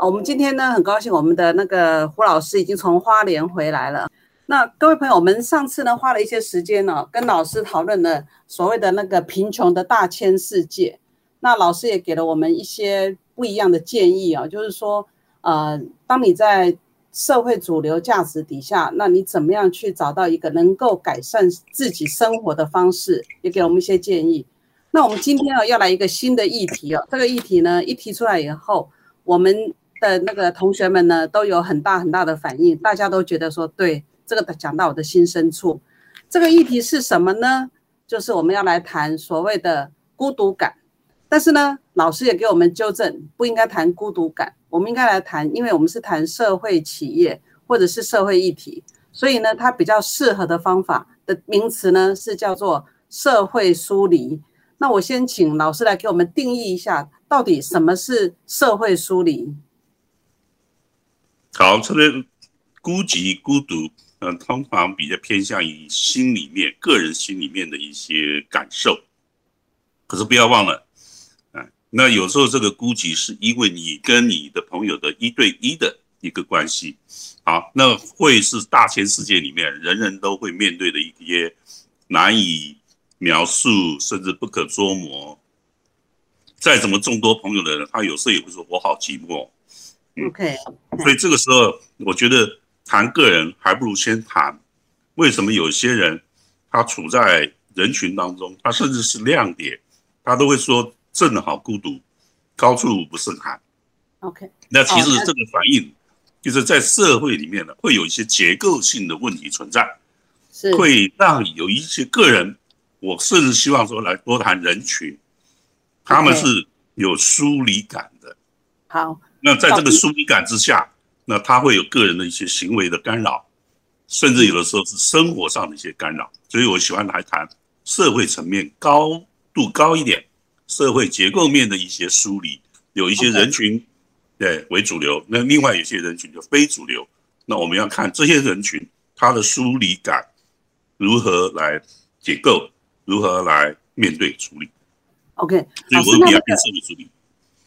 我们今天呢，很高兴我们的那个胡老师已经从花莲回来了。那各位朋友，我们上次呢花了一些时间呢，跟老师讨论了所谓的那个贫穷的大千世界。那老师也给了我们一些不一样的建议啊，就是说，呃，当你在社会主流价值底下，那你怎么样去找到一个能够改善自己生活的方式？也给我们一些建议。那我们今天啊要来一个新的议题哦，这个议题呢一提出来以后，我们。的那个同学们呢，都有很大很大的反应，大家都觉得说，对这个讲到我的心深处。这个议题是什么呢？就是我们要来谈所谓的孤独感。但是呢，老师也给我们纠正，不应该谈孤独感，我们应该来谈，因为我们是谈社会企业或者是社会议题，所以呢，它比较适合的方法的名词呢是叫做社会疏离。那我先请老师来给我们定义一下，到底什么是社会疏离？好，这边孤寂、孤独，嗯，通常比较偏向于心里面、个人心里面的一些感受。可是不要忘了，啊，那有时候这个孤寂是因为你跟你的朋友的一对一的一个关系。好，那会是大千世界里面人人都会面对的一些难以描述，甚至不可捉摸。再怎么众多朋友的人，他有时候也会说：“我好寂寞。” OK，所以这个时候，我觉得谈个人还不如先谈为什么有些人他处在人群当中，他甚至是亮点，他都会说正好孤独，高处不胜寒。OK，那其实这个反应就是在社会里面呢，会有一些结构性的问题存在，是会让有一些个人，我甚至希望说来多谈人群，他们是有疏离感的。好。那在这个疏离感之下，那他会有个人的一些行为的干扰，甚至有的时候是生活上的一些干扰。所以我喜欢来谈社会层面高度高一点，社会结构面的一些梳理，有一些人群对为主流，那另外有些人群就非主流。那我们要看这些人群他的疏离感如何来解构，如何来面对处理。OK，所以我们比较偏社会处理。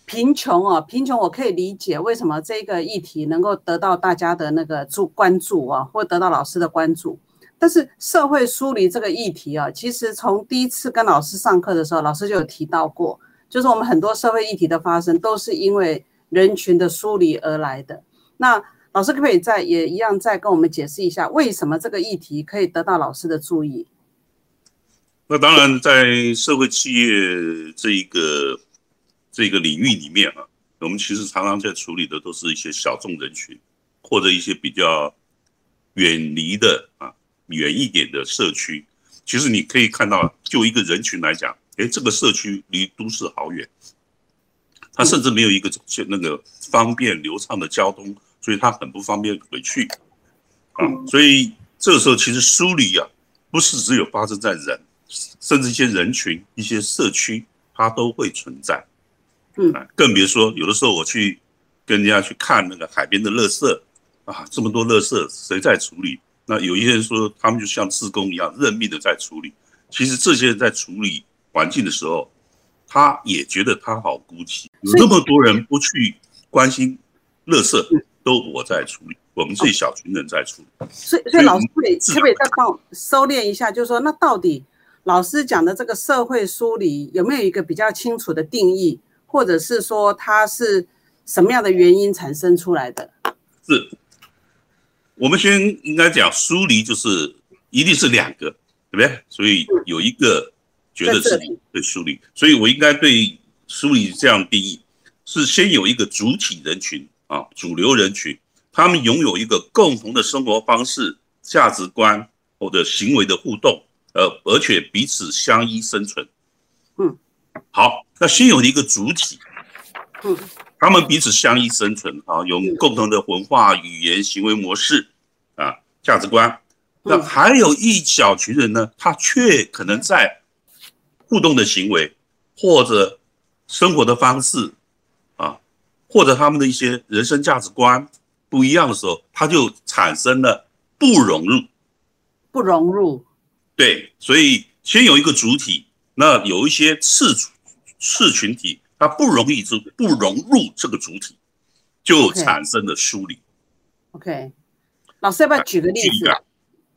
贫穷啊，贫穷我可以理解为什么这个议题能够得到大家的那个注关注啊，或得到老师的关注。但是社会疏离这个议题啊，其实从第一次跟老师上课的时候，老师就有提到过，就是我们很多社会议题的发生都是因为人群的疏离而来的。那老师可不可以再也一样再跟我们解释一下，为什么这个议题可以得到老师的注意？那当然，在社会企业这一个。这个领域里面啊，我们其实常常在处理的都是一些小众人群，或者一些比较远离的啊远一点的社区。其实你可以看到，就一个人群来讲，哎，这个社区离都市好远，它甚至没有一个就那个方便流畅的交通，所以它很不方便回去啊。所以这个时候，其实梳理啊，不是只有发生在人，甚至一些人群、一些社区，它都会存在。嗯，更别说有的时候我去跟人家去看那个海边的垃圾啊，这么多垃圾谁在处理？那有一些人说他们就像自工一样认命的在处理。其实这些人在处理环境的时候，他也觉得他好孤寂。有那么多人不去关心垃圾，都我在处理，我们这一小群人在处理。所以，所以老师可以可不可以再帮我收敛一下？就是说，那到底老师讲的这个社会梳理有没有一个比较清楚的定义？或者是说它是什么样的原因产生出来的？是，我们先应该讲疏离，就是一定是两个，对不对？所以有一个觉得是对疏离，所以我应该对疏离这样定义：是先有一个主体人群啊，主流人群，他们拥有一个共同的生活方式、价值观或者行为的互动，呃，而且彼此相依生存。嗯，好。那先有一个主体，嗯，他们彼此相依生存啊，有共同的文化、语言、行为模式啊，价值观。那还有一小群人呢，他却可能在互动的行为或者生活的方式啊，或者他们的一些人生价值观不一样的时候，他就产生了不融入。不融入。对，所以先有一个主体，那有一些次次群体。它不容易就不融入这个主体，就产生了疏离。OK，老师要不要举个例子？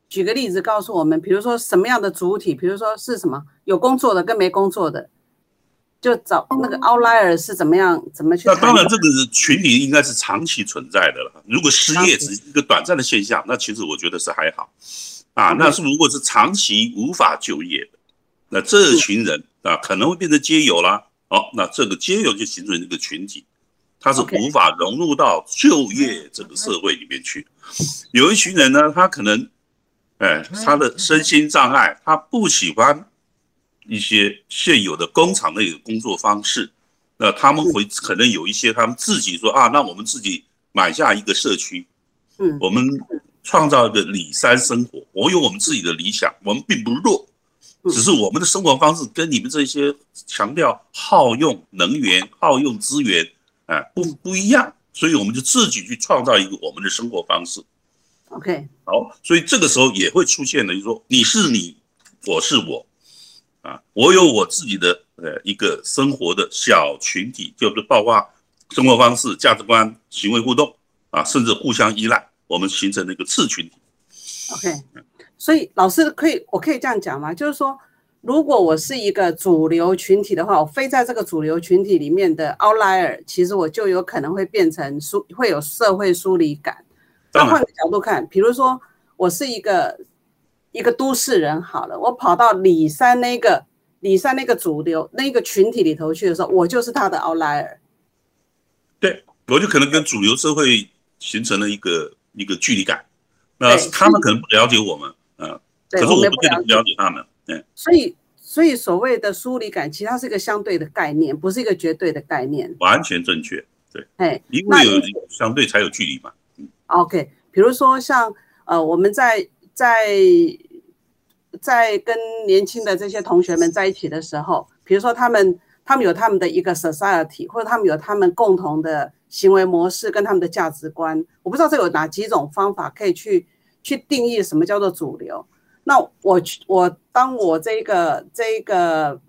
举个例子告诉我们，比如说什么样的主体，比如说是什么有工作的跟没工作的，就找那个 outlier 是怎么样怎么去？那当然，这个群体应该是长期存在的了。如果失业只是一个短暂的现象，那其实我觉得是还好啊。那是如果是长期无法就业的，那这群人啊可能会变成街友啦。好，那这个街友就形成一个群体，他是无法融入到就业这个社会里面去。有一群人呢，他可能，哎，他的身心障碍，他不喜欢一些现有的工厂类的工作方式。那他们会可能有一些他们自己说啊，那我们自己买下一个社区，嗯，我们创造一个里山生活，我有我们自己的理想，我们并不弱。只是我们的生活方式跟你们这些强调耗用能源、耗用资源，哎，不不一样，所以我们就自己去创造一个我们的生活方式。OK，好，所以这个时候也会出现的，就是说你是你，我是我，啊，我有我自己的呃一个生活的小群体，就是包括生活方式、价值观、行为互动啊，甚至互相依赖，我们形成了一个次群体。OK。所以老师可以，我可以这样讲吗？就是说，如果我是一个主流群体的话，我非在这个主流群体里面的 outlier，其实我就有可能会变成疏，会有社会疏离感。那换个角度看，比如说我是一个一个都市人，好了，我跑到里山那个里山那个主流那个群体里头去的时候，我就是他的 outlier。对，我就可能跟主流社会形成了一个一个距离感，那他们可能不了解我们。嗯，可是我们不了解他们，对。所以，所以所谓的疏离感，其实它是一个相对的概念，不是一个绝对的概念。完全正确，对。哎，因为有相对才有距离嘛。嗯。OK，比如说像呃，我们在在在跟年轻的这些同学们在一起的时候，比如说他们他们有他们的一个 society，或者他们有他们共同的行为模式跟他们的价值观，我不知道这有哪几种方法可以去。去定义什么叫做主流？那我我当我这个这个，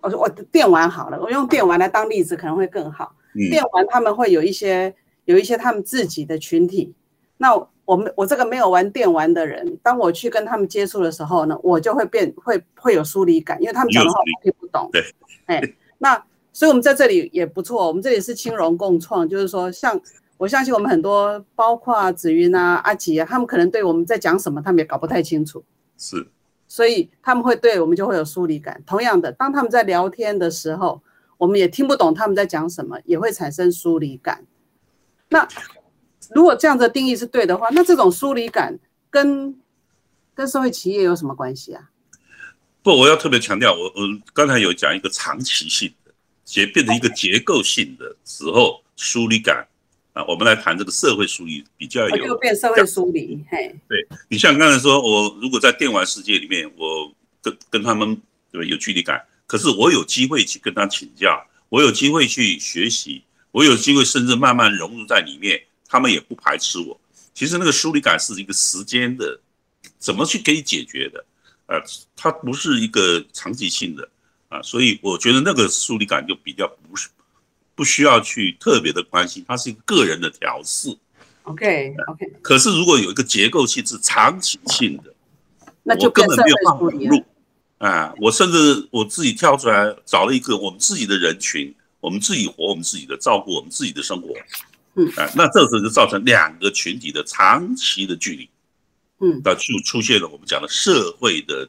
我我电玩好了，我用电玩来当例子可能会更好。电玩他们会有一些有一些他们自己的群体。那我们我这个没有玩电玩的人，当我去跟他们接触的时候呢，我就会变会会有疏离感，因为他们讲的话我听不懂。对，哎，那所以我们在这里也不错，我们这里是轻融共创，就是说像。我相信我们很多，包括子云啊、阿吉啊，他们可能对我们在讲什么，他们也搞不太清楚。是，所以他们会对我们就会有疏离感。同样的，当他们在聊天的时候，我们也听不懂他们在讲什么，也会产生疏离感。那如果这样的定义是对的话，那这种疏离感跟跟社会企业有什么关系啊？不，我要特别强调，我我刚才有讲一个长期性的结变成一个结构性的时候，疏离感。啊，我们来谈这个社会疏离比较有，就变社会疏离。嘿，对你像刚才说，我如果在电玩世界里面，我跟跟他们对有距离感，可是我有机会去跟他请教，我有机会去学习，我有机会甚至慢慢融入在里面，他们也不排斥我。其实那个疏离感是一个时间的，怎么去可以解决的？呃，它不是一个长期性的啊，所以我觉得那个疏离感就比较不是。不需要去特别的关心，它是一个个人的调试。OK OK。可是如果有一个结构性是长期性的，那就根本没有办法融入。啊，我甚至我自己跳出来找了一个我们自己的人群，我们自己活我们自己的，照顾我们自己的生活。嗯。啊，那这时候就造成两个群体的长期的距离。嗯。那就出现了我们讲的社会的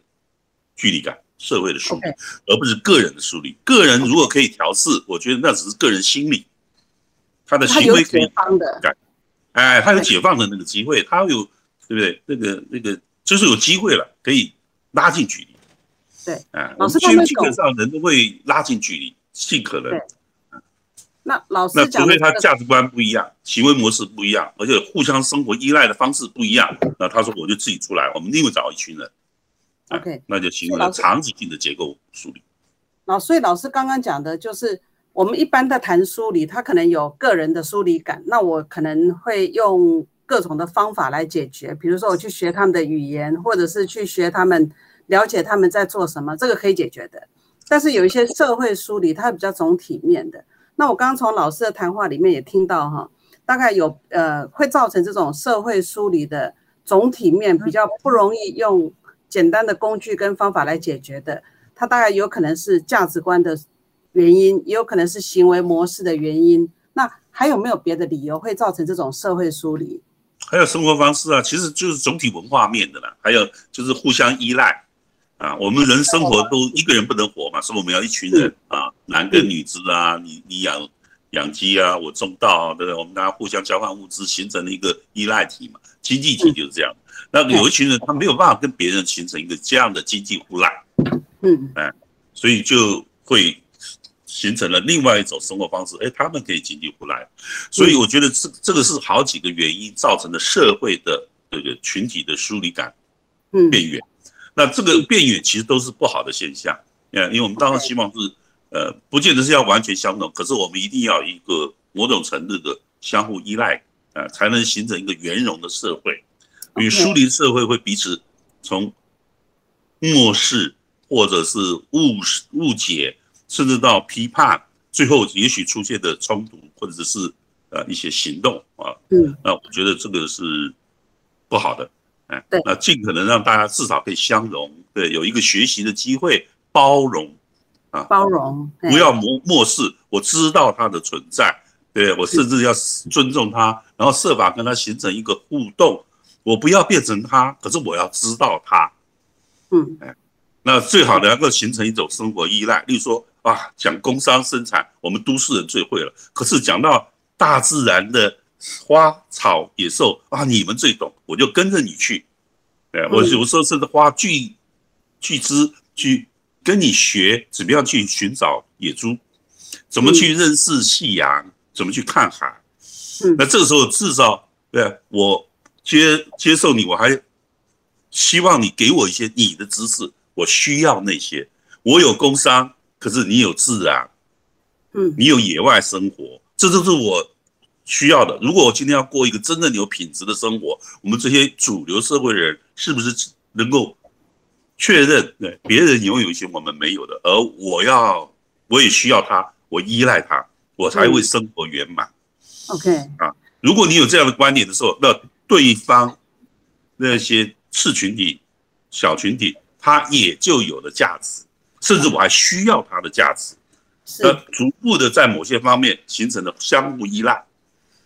距离感。社会的疏离，而不是个人的梳理。个人如果可以调试，我觉得那只是个人心理，他的行为可以改。哎，他有解放的那个机会，他有对不对？那个那个就是有机会了，可以拉近距离。对，哎，老师基本上人都会拉近距离，尽可能。那老师那除非他价值观不一样，行为模式不一样，而且互相生活依赖的方式不一样，那他说我就自己出来，我们另外找一群人，哎 OK 那就形成了长期性的结构梳理。老，所以老师刚刚讲的就是，我们一般在谈梳理，他可能有个人的梳理感，那我可能会用各种的方法来解决，比如说我去学他们的语言，或者是去学他们，了解他们在做什么，这个可以解决的。但是有一些社会梳理，它比较总体面的。那我刚刚从老师的谈话里面也听到哈，大概有呃会造成这种社会梳理的总体面比较不容易用简单的工具跟方法来解决的。它大概有可能是价值观的原因，也有可能是行为模式的原因。那还有没有别的理由会造成这种社会疏离？还有生活方式啊，其实就是总体文化面的啦，还有就是互相依赖啊。我们人生活都一个人不能活嘛，所以我们要一群人啊，男耕女织啊，你你养养鸡啊，我种稻啊，对不对？我们大家互相交换物资，形成了一个依赖体嘛。经济体就是这样。那有一群人他没有办法跟别人形成一个这样的经济互赖，嗯所以就会形成了另外一种生活方式。哎，他们可以经济互赖，所以我觉得这这个是好几个原因造成的社会的这个群体的疏离感嗯变远。那这个变远其实都是不好的现象，嗯，因为我们当然希望是呃，不见得是要完全相同，可是我们一定要一个某种程度的相互依赖，呃，才能形成一个圆融的社会。因为 OK 疏离社会会彼此从漠视或者是误误解，甚至到批判，最后也许出现的冲突或者是呃一些行动啊，嗯。那我觉得这个是不好的，哎对，那尽可能让大家至少可以相融，对，有一个学习的机会，包容啊，包容，哎不要漠漠视，我知道它的存在，对我甚至要尊重它，然后设法跟它形成一个互动，我不要变成他，可是我要知道他，嗯哎那最好能够形成一种生活依赖，例如说啊，讲工商生产，我们都市人最会了。可是讲到大自然的花草野兽啊，你们最懂，我就跟着你去。哎，我嗯有时候甚至花巨巨资去跟你学怎么样去寻找野猪，怎么去认识夕阳，怎么去看海。嗯那这个时候至少对我接接受你，我还希望你给我一些你的知识，我需要那些。我有工商，可是你有自然，嗯你有野外生活，这都是我需要的。如果我今天要过一个真正有品质的生活，我们这些主流社会人是不是能够确认，对别人拥有一些我们没有的，而我要我也需要他，我依赖他，我才会生活圆满。，OK，啊如果你有这样的观点的时候，那对方那些次群体、小群体，他也就有了价值，甚至我还需要他的价值。那是逐步的在某些方面形成了相互依赖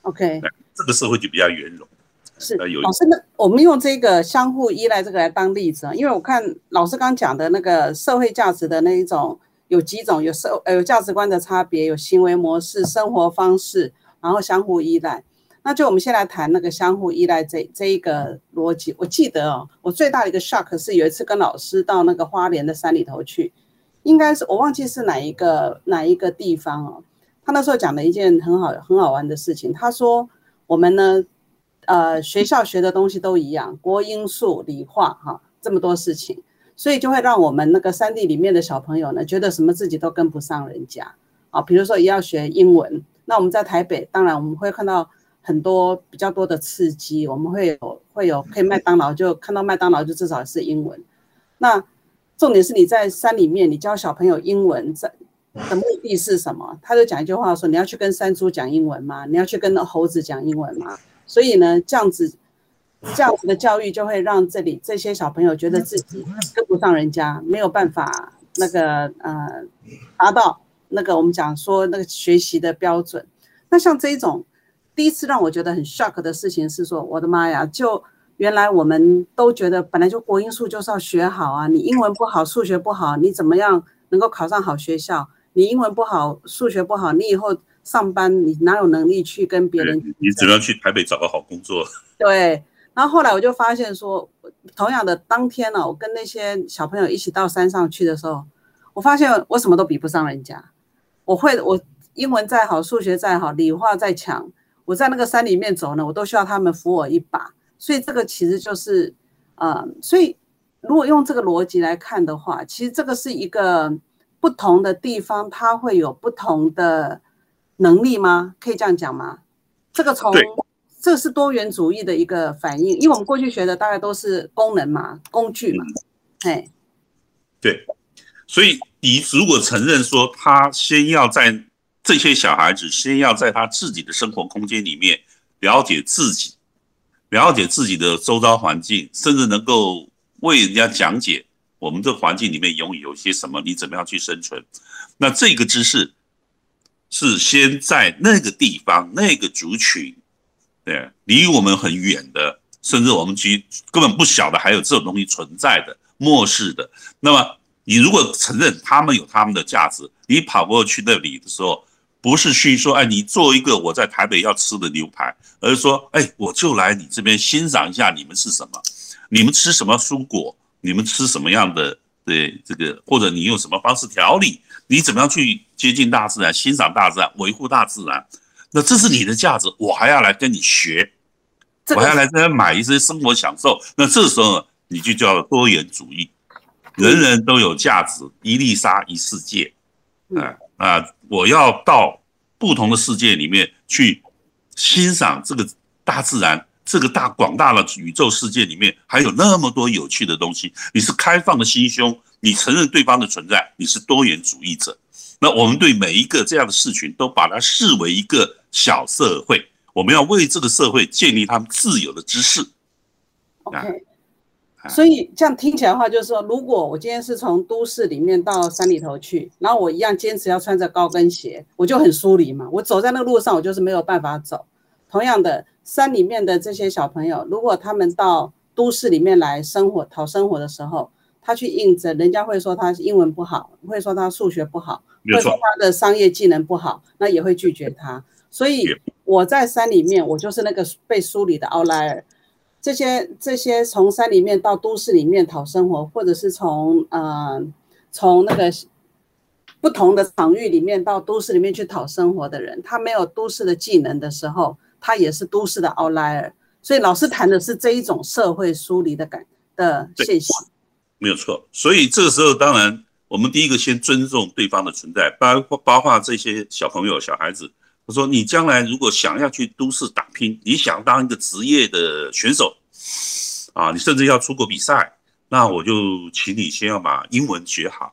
，OK，这个社会就比较圆融。是呃有老师，那我们用这个相互依赖这个来当例子啊，因为我看老师刚讲的那个社会价值的那一种，有几种，有社呃有价值观的差别，有行为模式、生活方式，然后相互依赖。那就我们先来谈那个相互依赖这这一个逻辑。我记得哦，我最大的一个 shock 是有一次跟老师到那个花莲的山里头去，应该是我忘记是哪一个哪一个地方哦。他那时候讲了一件很好很好玩的事情，他说我们呢，呃，学校学的东西都一样，国英数理化哈，这么多事情，所以就会让我们那个山地里面的小朋友呢，觉得什么自己都跟不上人家啊。比如说也要学英文，那我们在台北，当然我们会看到很多比较多的刺激，我们会有会有可以麦当劳就看到麦当劳就至少是英文。那重点是你在山里面，你教小朋友英文，在的目的是什么？他就讲一句话说：你要去跟山猪讲英文吗？你要去跟猴子讲英文吗？所以呢，这样子这样子的教育就会让这里这些小朋友觉得自己跟不上人家，没有办法那个呃达到那个我们讲说那个学习的标准。那像这一种第一次让我觉得很 shock 的事情是说，我的妈呀，就原来我们都觉得本来就国英数就是要学好啊，你英文不好，数学不好，你怎么样能够考上好学校？你英文不好，数学不好，你以后上班你哪有能力去跟别人对你只能去台北找个好工作。对，然后后来我就发现说，同样的当天呢、我跟那些小朋友一起到山上去的时候，我发现我什么都比不上人家。我会，我英文再好，数学再好，理化再强，我在那个山里面走呢，我都需要他们扶我一把。所以这个其实就是，呃，所以如果用这个逻辑来看的话，其实这个是一个不同的地方，它会有不同的能力吗？可以这样讲吗？这个从这是多元主义的一个反应，因为我们过去学的大概都是功能嘛，工具嘛，哎，对，所以你如果承认说他先要在这些小孩子先要在他自己的生活空间里面了解自己，了解自己的周遭环境，甚至能够为人家讲解我们这环境里面拥有些什么，你怎么样去生存，那这个知识是先在那个地方那个族群。对，离我们很远的，甚至我们其实根本不晓得还有这种东西存在的，漠视的。那么，你如果承认他们有他们的价值，你跑过去那里的时候，不是去说，哎，你做一个我在台北要吃的牛排，而是说，哎，我就来你这边欣赏一下你们是什么，你们吃什么蔬果，你们吃什么样的，对这个，或者你用什么方式调理，你怎么样去接近大自然，欣赏大自然，维护大自然。那这是你的价值，我还要来跟你学，我还要来这边买一些生活享受。那这时候你就叫多元主义，人人都有价值，一粒沙一世界。啊啊！我要到不同的世界里面去欣赏这个大自然，这个大广大的宇宙世界里面还有那么多有趣的东西。你是开放的心胸，你承认对方的存在，你是多元主义者。那我们对每一个这样的事群都把它视为一个。小社会，我们要为这个社会建立他们自有的知识。OK，所以这样听起来的话，就是说，如果我今天是从都市里面到山里头去，然后我一样坚持要穿着高跟鞋，我就很疏离嘛。我走在那个路上，我就是没有办法走。同样的，山里面的这些小朋友，如果他们到都市里面来生活、讨生活的时候，他去应征，人家会说他英文不好，会说他数学不好，会说他的商业技能不好，那也会拒绝他。所以我在山里面，我就是那个被梳理的 outlier。这些这些从山里面到都市里面讨生活，或者是从呃从那个不同的场域里面到都市里面去讨生活的人，他没有都市的技能的时候，他也是都市的 outlier。所以老师谈的是这一种社会疏离的感的现象，没有错。所以这个时候，当然我们第一个先尊重对方的存在，包括包括这些小朋友、小孩子。我说：“你将来如果想要去都市打拼，你想当一个职业的选手，啊，你甚至要出国比赛，那我就请你先要把英文学好，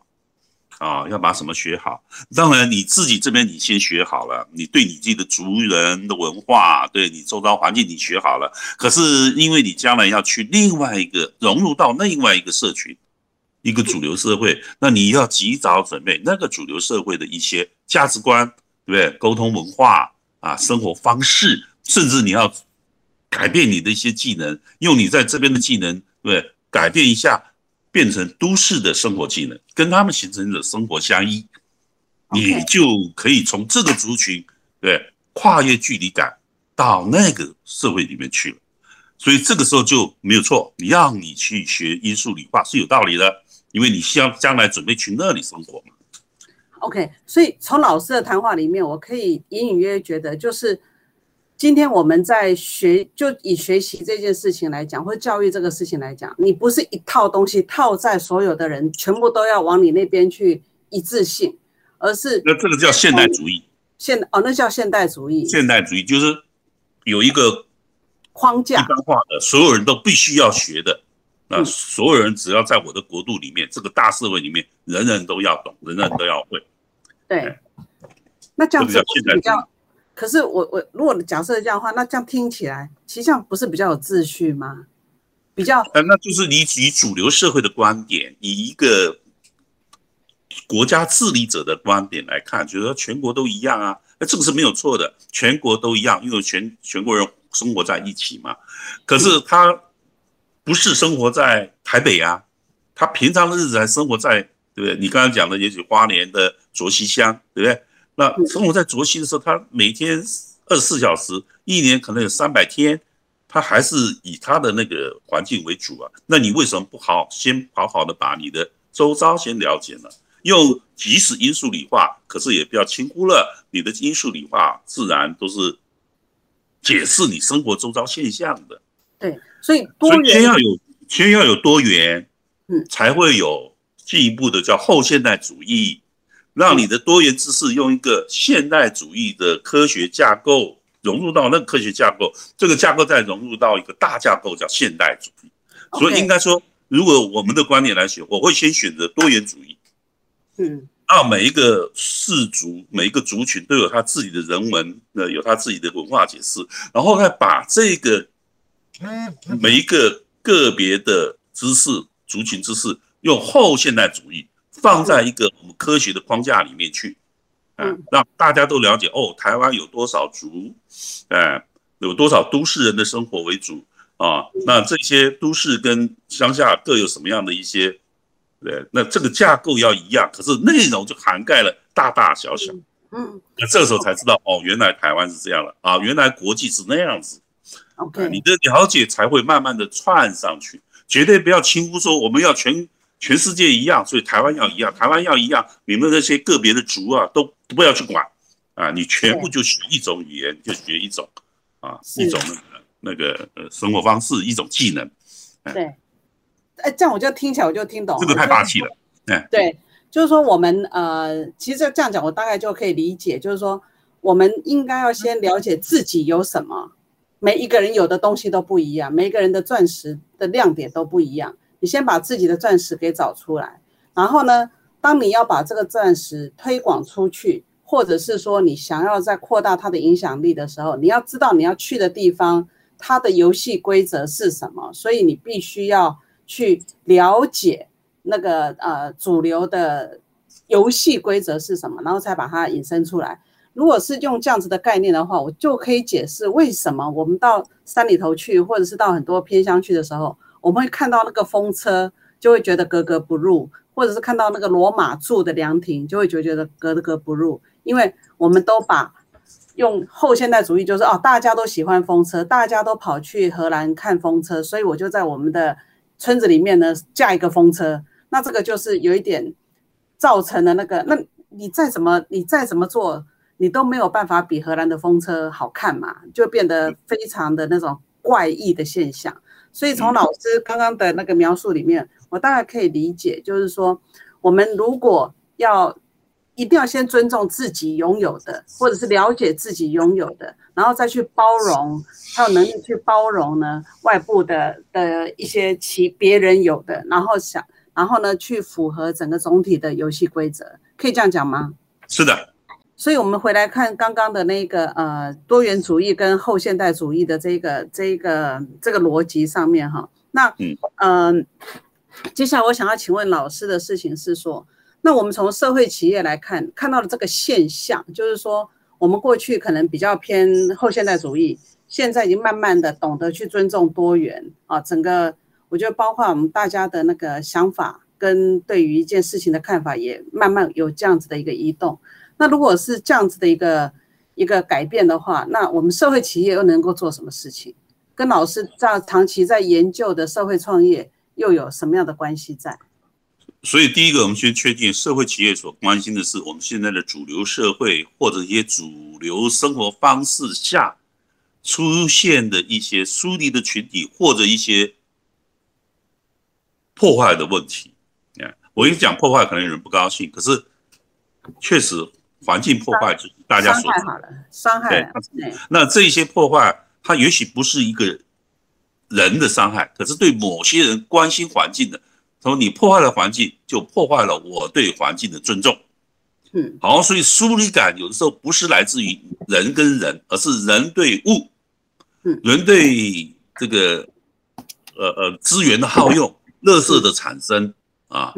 啊，要把什么学好？当然你自己这边你先学好了，你对你自己的族人的文化，对你周遭环境你学好了。可是因为你将来要去另外一个融入到另外一个社群，一个主流社会，那你要及早准备那个主流社会的一些价值观。”对不对？沟通文化啊，生活方式，甚至你要改变你的一些技能，用你在这边的技能，对对？改变一下，变成都市的生活技能，跟他们形成的生活相依，你就可以从这个族群，对，跨越距离感到那个社会里面去了。所以这个时候就没有错，你让你去学艺术理化是有道理的，因为你需要将来准备去那里生活嘛。OK，所以从老师的谈话里面，我可以隐隐约约觉得，就是今天我们在学，就以学习这件事情来讲，或者教育这个事情来讲，你不是一套东西套在所有的人全部都要往你那边去一致性，而是那这个叫现代主义。现哦，那叫现代主义。现代主义就是有一个框架，一般化的，所有人都必须要学的。那所有人只要在我的国度里面，这个大社会里面，人人都要懂，人人都要会。对，那这样子比较。可是我我如果假设这样的话，那这样听起来，其实这样不是比较有秩序吗？比较呃，那就是你以主流社会的观点，以一个国家治理者的观点来看，就是说全国都一样啊，那这个是没有错的，全国都一样，因为全全国人生活在一起嘛。可是他。不是生活在台北啊，他平常的日子还生活在，对不对？你刚刚讲的也许花莲的卓溪乡，对不对？那生活在卓溪的时候，他每天二十四小时，一年可能有三百天，他还是以他的那个环境为主啊。那你为什么不好先好好的把你的周遭先了解呢？用即使因素理化，可是也不要轻忽了你的因素理化，自然都是解释你生活周遭现象的。对，所以多元先要有先要有多元，嗯，才会有进一步的叫后现代主义，让你的多元知识用一个现代主义的科学架构融入到那个科学架构，这个架构再融入到一个大架构叫现代主义。所以应该说，如果我们的观点来选，我会先选择多元主义。嗯，让每一个氏族、每一个族群都有他自己的人文，呃，有他自己的文化解释，然后再把这个每一个个别的知识、族群知识，用后现代主义放在一个我们科学的框架里面去，啊，让大家都了解哦，台湾有多少族，哎，有多少都市人的生活为主啊？那这些都市跟乡下各有什么样的一些？对，那这个架构要一样，可是内容就涵盖了大大小小。嗯，那这时候才知道哦，原来台湾是这样了啊，原来国际是那样子。OK，你的了解才会慢慢的串上去，绝对不要轻忽说我们要全全世界一样，所以台湾要一样，台湾要一样，你们那些个别的族啊都都不要去管啊，你全部就学一种语言，就学一种啊，一种那个那个呃生活方式，一种技能，对，哎，这样我就听起来我就听懂了，这个太霸气了。对，就是说我们呃，其实这样讲我大概就可以理解，就是说我们应该要先了解自己有什么，每一个人有的东西都不一样，每一个人的钻石的亮点都不一样。先把自己的钻石给找出来，然后呢，当你要把这个钻石推广出去，或者是说你想要再扩大它的影响力的时候，你要知道你要去的地方它的游戏规则是什么，所以你必须要去了解。那个呃主流的游戏规则是什么，然后才把它引申出来。如果是用这样子的概念的话，我就可以解释为什么我们到山里头去，或者是到很多偏乡去的时候，我们会看到那个风车，就会觉得格格不入；或者是看到那个罗马柱的凉亭，就会觉觉得格格不入，因为我们都把用后现代主义，就是哦，大家都喜欢风车，大家都跑去荷兰看风车，所以我就在我们的村子里面呢架一个风车。那这个就是有一点造成了那个，那你再怎么你再怎么做，你都没有办法比荷兰的风车好看嘛，就变得非常的那种怪异的现象。所以从老师刚刚的那个描述里面，我大概可以理解，就是说我们如果要一定要先尊重自己拥有的，或者是了解自己拥有的，然后再去包容，还有能力去包容呢外部的的一些其别人有的，然后想。然后呢，去符合整个总体的游戏规则，可以这样讲吗？是的。所以，我们回来看刚刚的那个呃多元主义跟后现代主义的这个这个这个逻辑上面哈，那嗯呃，接下来我想要请问老师的事情是说，那我们从社会企业来看，看到了这个现象，就是说我们过去可能比较偏后现代主义，现在已经慢慢的懂得去尊重多元啊，整个。我觉得包括我们大家的那个想法跟对于一件事情的看法，也慢慢有这样子的一个移动。那如果是这样子的一个一个改变的话，那我们社会企业又能够做什么事情？跟老师在长期在研究的社会创业又有什么样的关系在？所以第一个，我们先确定社会企业所关心的是我们现在的主流社会或者一些主流生活方式下出现的一些疏离的群体或者一些。破坏的问题，我一讲破坏，可能有人不高兴，可是确实环境破坏就是大家说好了，伤害对，那这些破坏，它也许不是一个人的伤害，可是对某些人关心环境的，说你破坏了环境，就破坏了我对环境的尊重。嗯，好，所以疏离感有的时候不是来自于人跟人，而是人对物，嗯，人对这个呃呃资源的耗用。垃圾的产生啊，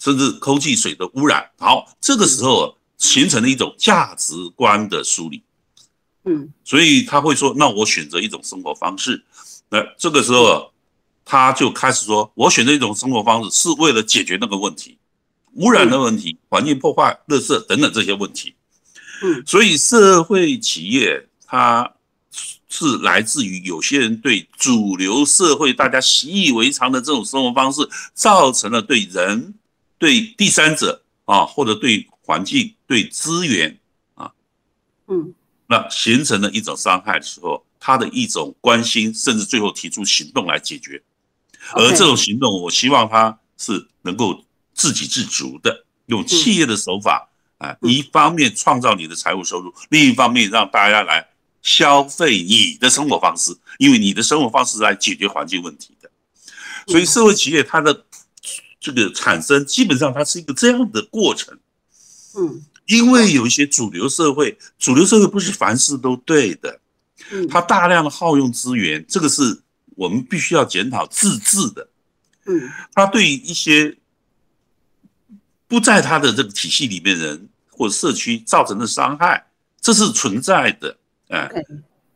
甚至空气、水的污染，好，这个时候形成了一种价值观的梳理，嗯，所以他会说，那我选择一种生活方式，那这个时候他就开始说，我选择一种生活方式是为了解决那个问题，污染的问题、环境破坏、垃圾等等这些问题，嗯，所以社会企业它。是来自于有些人对主流社会大家习以为常的这种生活方式，造成了对人对第三者啊，或者对环境、对资源啊，嗯，那形成了一种伤害的时候，他的一种关心，甚至最后提出行动来解决。而这种行动，我希望他是能够自给自足的，用企业的手法啊，一方面创造你的财务收入，另一方面让大家来消费你的生活方式，因为你的生活方式来解决环境问题的。所以社会企业它的这个产生，基本上它是一个这样的过程。嗯，因为有一些主流社会，主流社会不是凡事都对的，它大量的耗用资源，这个是我们必须要检讨自治的。嗯，他对一些不在他的这个体系里面人或者社区造成的伤害，这是存在的。哎，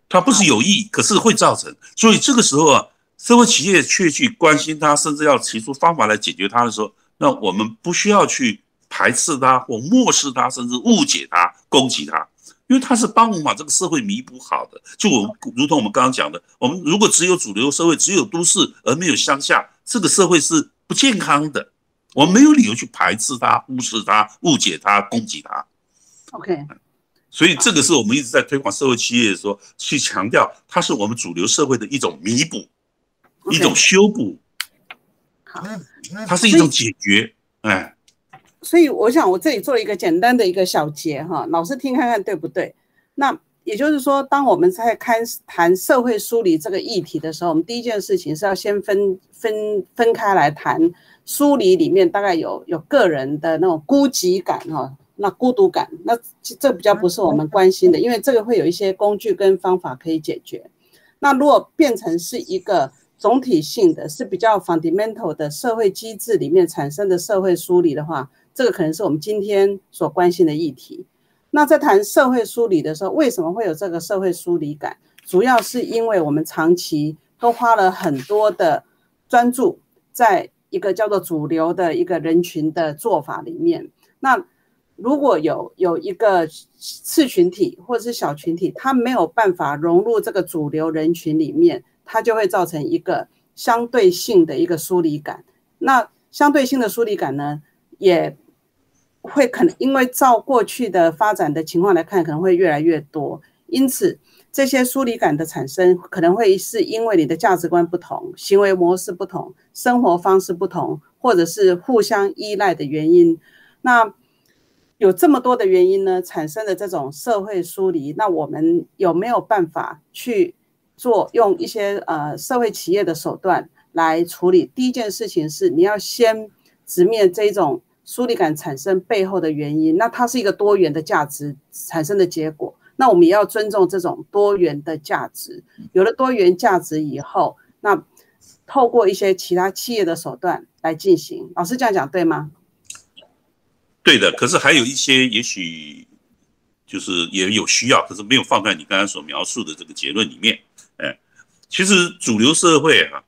他不是有意，可是会造成。所以这个时候啊，社会企业却去关心他，甚至要提出方法来解决他的时候，那我们不需要去排斥他或漠视他，甚至误解他、攻击他，因为他是帮我们把这个社会弥补好的。就我如同我们刚刚讲的，我们如果只有主流社会，只有都市而没有乡下。这个社会是不健康的，我们没有理由去排斥他、忽视他、误解他、攻击他。OK，所以这个是我们一直在推广社会企业的时候，去强调它是我们主流社会的一种弥补、一种修补。好，它是一种解决。哎，所以我想我这里做一个简单的一个小结哈，老师听看看对不对？那。也就是说，当我们在开谈社会梳理这个议题的时候，我们第一件事情是要先分分分开来谈梳理里面大概有有个人的那种孤寂感哈，那孤独感，那这比较不是我们关心的，因为这个会有一些工具跟方法可以解决。那如果变成是一个总体性的，是比较 fundamental 的社会机制里面产生的社会梳理的话，这个可能是我们今天所关心的议题。那在谈社会梳理的时候，为什么会有这个社会梳理感？主要是因为我们长期都花了很多的专注在一个叫做主流的一个人群的做法里面。那如果有有一个次群体或者是小群体，他没有办法融入这个主流人群里面，它就会造成一个相对性的一个疏离感。那相对性的疏离感呢，也。会可能因为照过去的发展的情况来看，可能会越来越多。因此，这些疏离感的产生，可能会是因为你的价值观不同、行为模式不同、生活方式不同，或者是互相依赖的原因。那有这么多的原因呢，产生的这种社会疏离，那我们有没有办法去做用一些呃社会企业的手段来处理？第一件事情是你要先直面这种。疏离感产生背后的原因，那它是一个多元的价值产生的结果。那我们也要尊重这种多元的价值。有了多元价值以后，那透过一些其他企业的手段来进行。老师这样讲对吗？对的。可是还有一些，也许就是也有需要，可是没有放在你刚才所描述的这个结论里面。哎，其实主流社会哈。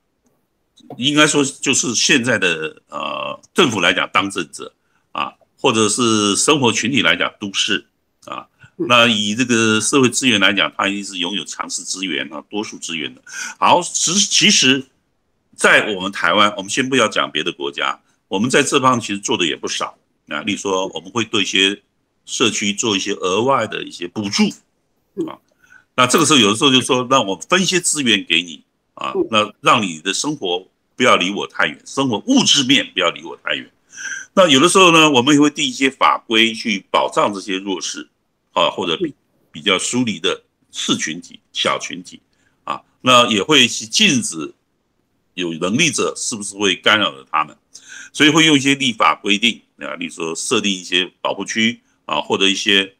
应该说，就是现在的呃政府来讲，当政者啊，或者是生活群体来讲，都市啊，那以这个社会资源来讲，它一定是拥有强势资源啊，多数资源的。好，其其实，在我们台湾，我们先不要讲别的国家，我们在这方其实做的也不少啊。例如说，我们会对一些社区做一些额外的一些补助啊。那这个时候，有的时候就说，让我分一些资源给你啊，那让你的生活。不要离我太远，生活物质面不要离我太远。那有的时候呢，我们也会定一些法规去保障这些弱势啊，或者比比较疏离的次群体、小群体啊，那也会去禁止有能力者是不是会干扰了他们，所以会用一些立法规定啊，例如说设立一些保护区啊，或者一些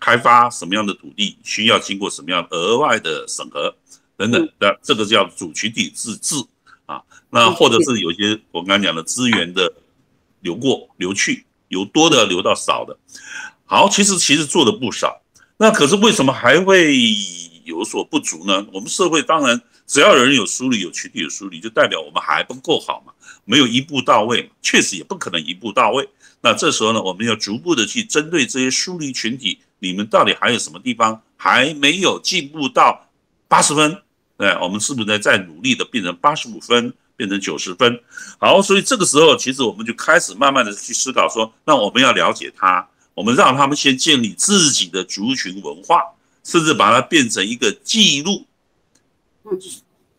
开发什么样的土地需要经过什么样额外的审核等等那，这个叫主群体自治。啊，那或者是有些我刚刚讲的资源的流过、流去，由多的流到少的。好，其实其实做的不少。那可是为什么还会有所不足呢？我们社会当然只要有人有梳理，有群体有梳理，就代表我们还不够好嘛，没有一步到位，确实也不可能一步到位。那这时候呢，我们要逐步的去针对这些梳理群体，你们到底还有什么地方还没有进步到八十分？对，我们是不是在在努力的变成八十五分，变成九十分。好，所以这个时候其实我们就开始慢慢的去思考说，那我们要了解他，我们让他们先建立自己的族群文化，甚至把它变成一个记录，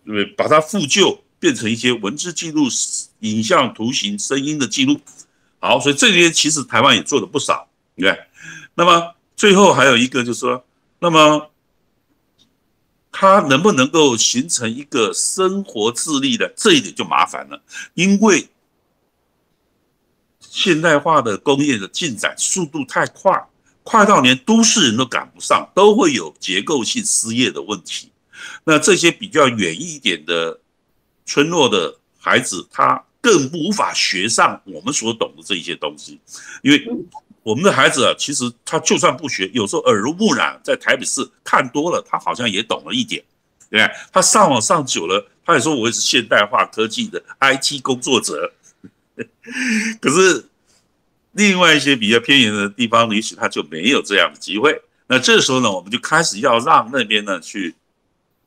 对？把它复旧变成一些文字记录、影像、图形、声音的记录。好，所以这边其实台湾也做了不少，对。那么最后还有一个就是说，那么。他能不能够形成一个生活自立的这一点就麻烦了，因为现代化的工业的进展速度太快，快到连都市人都赶不上，都会有结构性失业的问题。那这些比较远一点的村落的孩子，他更无法学上我们所懂的这些东西，因为。我们的孩子啊，其实他就算不学，有时候耳濡目染，在台北市看多了，他好像也懂了一点，对？他上网上久了，他也说我也是现代化科技的 IT 工作者。可是另外一些比较偏远的地方，也许他就没有这样的机会。那这时候呢，我们就开始要让那边呢去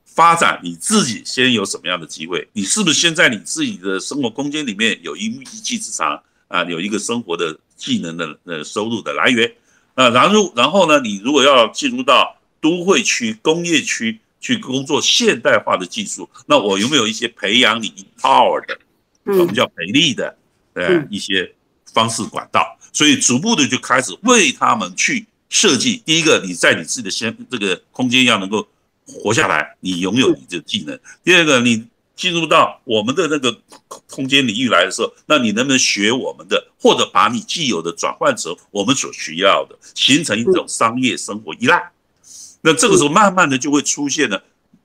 发展你自己先有什么样的机会？你是不是先在你自己的生活空间里面有一一技之长啊？有一个生活的。技能的呃收入的来源，那，然后然后呢，你如果要进入到都会区、工业区去工作现代化的技术，那我有没有一些培养你 power 的，我们叫培力的，呃一些方式管道，所以逐步的就开始为他们去设计。第一个，你在你自己的先这个空间要能够活下来，你拥有你的技能；第二个，你。进入到我们的那个空间领域来的时候，那你能不能学我们的，或者把你既有的转换成我们所需要的，形成一种商业生活依赖？那这个时候慢慢的就会出现了，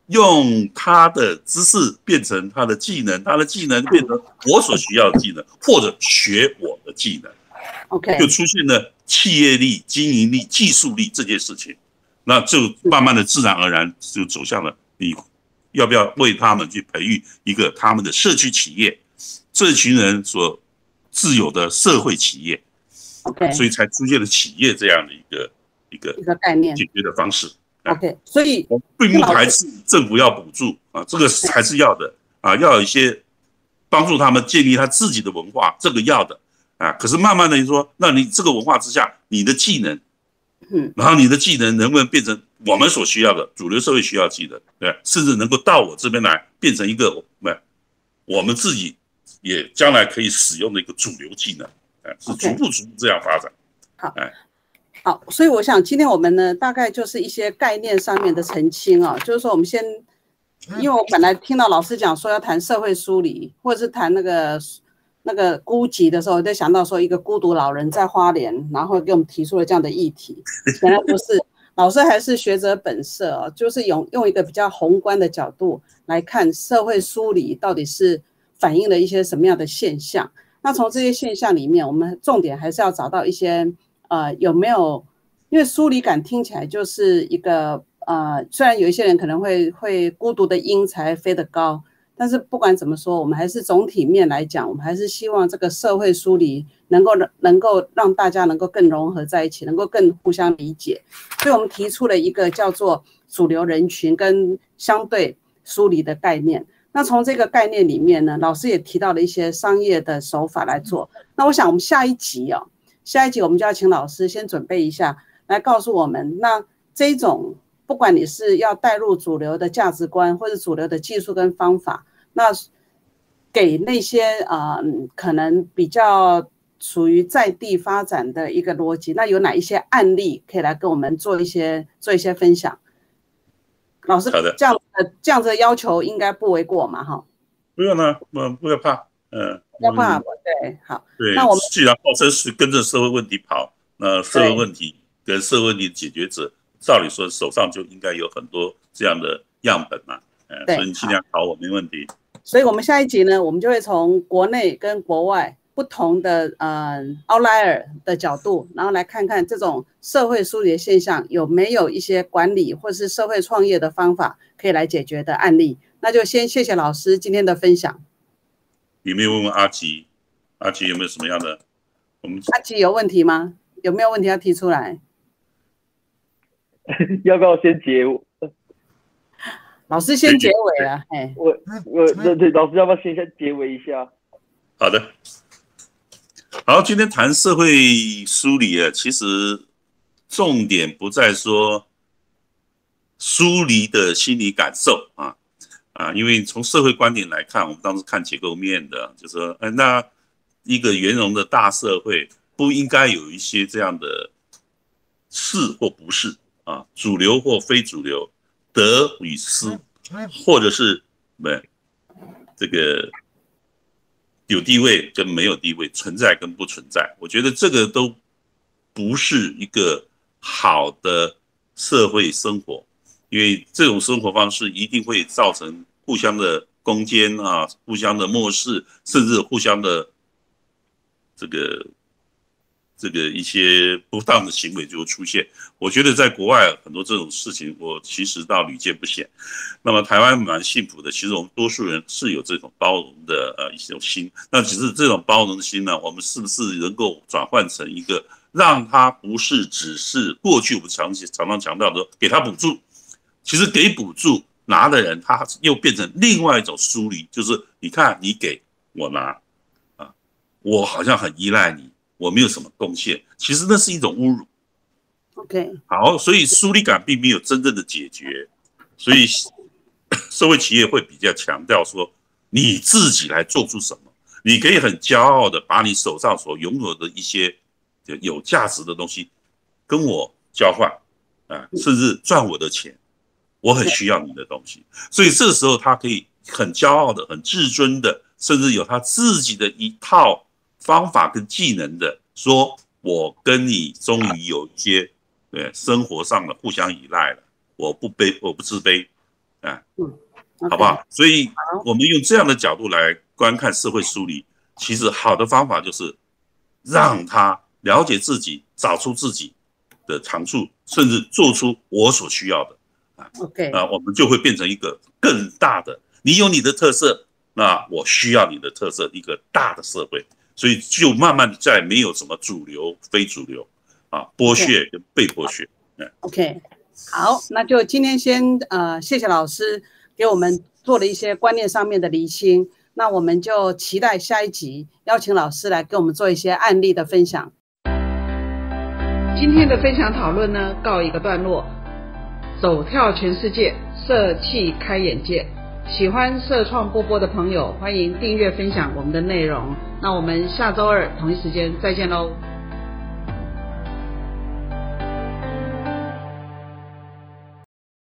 用他的知识变成他的技能，他的技能变成我所需要的技能，或者学我的技能。OK，就出现了企业力、经营力、技术力这件事情，那就慢慢的自然而然就走向了你。要不要为他们去培育一个他们的社区企业，这群人所自有的社会企业？OK，所以才出现了企业这样的一个一个一个概念解决的方式。OK，所以我并不排斥政府要补助啊，这个还是要的啊，要有一些帮助他们建立他自己的文化，这个要的啊。可是慢慢的你说，那你这个文化之下，你的技能，嗯，然后你的技能能不能变成？我们所需要的主流社会需要技能，对，甚至能够到我这边来变成一个，没，我们自己也将来可以使用的一个主流技能，哎，是逐步逐步这样发展。好，哎，好，所以我想今天我们呢，大概就是一些概念上面的澄清啊，就是说我们先，因为我本来听到老师讲说要谈社会梳理，或者是谈那个那个孤寂的时候，我就想到说一个孤独老人在花莲，然后给我们提出了这样的议题，原来不是。老师还是学者本色哦，就是用用一个比较宏观的角度来看社会梳理到底是反映了一些什么样的现象。那从这些现象里面，我们重点还是要找到一些呃有没有，因为疏离感听起来就是一个呃，虽然有一些人可能会会孤独的鹰才飞得高。但是不管怎么说，我们还是总体面来讲，我们还是希望这个社会疏离能够能够让大家能够更融合在一起，能够更互相理解。所以我们提出了一个叫做主流人群跟相对疏离的概念。那从这个概念里面呢，老师也提到了一些商业的手法来做。那我想我们下一集哦，下一集我们就要请老师先准备一下，来告诉我们那这种不管你是要带入主流的价值观，或者主流的技术跟方法。那给那些啊，可能比较属于在地发展的一个逻辑，那有哪一些案例可以来跟我们做一些做一些分享？老师，好的，这样的这样子的要求应该不为过嘛？哈，不用呢，不不要怕，嗯，不要怕，对，好，对，那我们既然号称是跟着社会问题跑，那社会问题跟社会问题解决者，照理说手上就应该有很多这样的样本嘛。嗯所以你尽量考我没问题。所以，我们下一集呢，我们就会从国内跟国外不同的呃 outlier 的角度，然后来看看这种社会疏离的现象有没有一些管理或是社会创业的方法可以来解决的案例。那就先谢谢老师今天的分享。有没有问问阿吉？阿吉有没有什么样的？我们阿吉有问题吗？有没有问题要提出来？要不要先接？老师先结尾了，哎，我我对对，老师要不要先先结尾一下？好的，好，今天谈社会梳理啊，其实重点不在说疏离的心理感受啊啊，因为从社会观点来看，我们当时看结构面的，就说，哎，那一个圆融的大社会不应该有一些这样的是或不是啊，主流或非主流。得与失，或者是没这个有地位跟没有地位，存在跟不存在，我觉得这个都不是一个好的社会生活，因为这种生活方式一定会造成互相的攻坚啊，互相的漠视，甚至互相的这个。这个一些不当的行为就会出现，我觉得在国外很多这种事情，我其实倒屡见不鲜。那么台湾蛮幸福的，其实我们多数人是有这种包容的呃一种心。那只是这种包容的心呢，我们是不是能够转换成一个，让他不是只是过去我们常常常强调的给他补助，其实给补助拿的人，他又变成另外一种疏离，就是你看你给我拿啊，我好像很依赖你。我没有什么贡献，其实那是一种侮辱。OK，好，所以疏离感并没有真正的解决，所以 社会企业会比较强调说，你自己来做出什么，你可以很骄傲的把你手上所拥有的一些有价值的东西跟我交换，啊，甚至赚我的钱，我很需要你的东西，所以这时候他可以很骄傲的、很自尊的，甚至有他自己的一套。方法跟技能的，说我跟你终于有一些对生活上的互相依赖了，我不卑，我不自卑，啊，嗯，好不好？所以，我们用这样的角度来观看社会梳理，其实好的方法就是让他了解自己，找出自己的长处，甚至做出我所需要的，啊，OK，啊，我们就会变成一个更大的，你有你的特色，那我需要你的特色，一个大的社会。所以就慢慢的在没有什么主流、非主流啊，剥削跟被剥削。嗯，OK，好，那就今天先呃，谢谢老师给我们做了一些观念上面的厘清。那我们就期待下一集邀请老师来跟我们做一些案例的分享。今天的分享讨论呢，告一个段落。走跳全世界，色气开眼界。喜欢社创波波的朋友，欢迎订阅分享我们的内容。那我们下周二同一时间再见喽。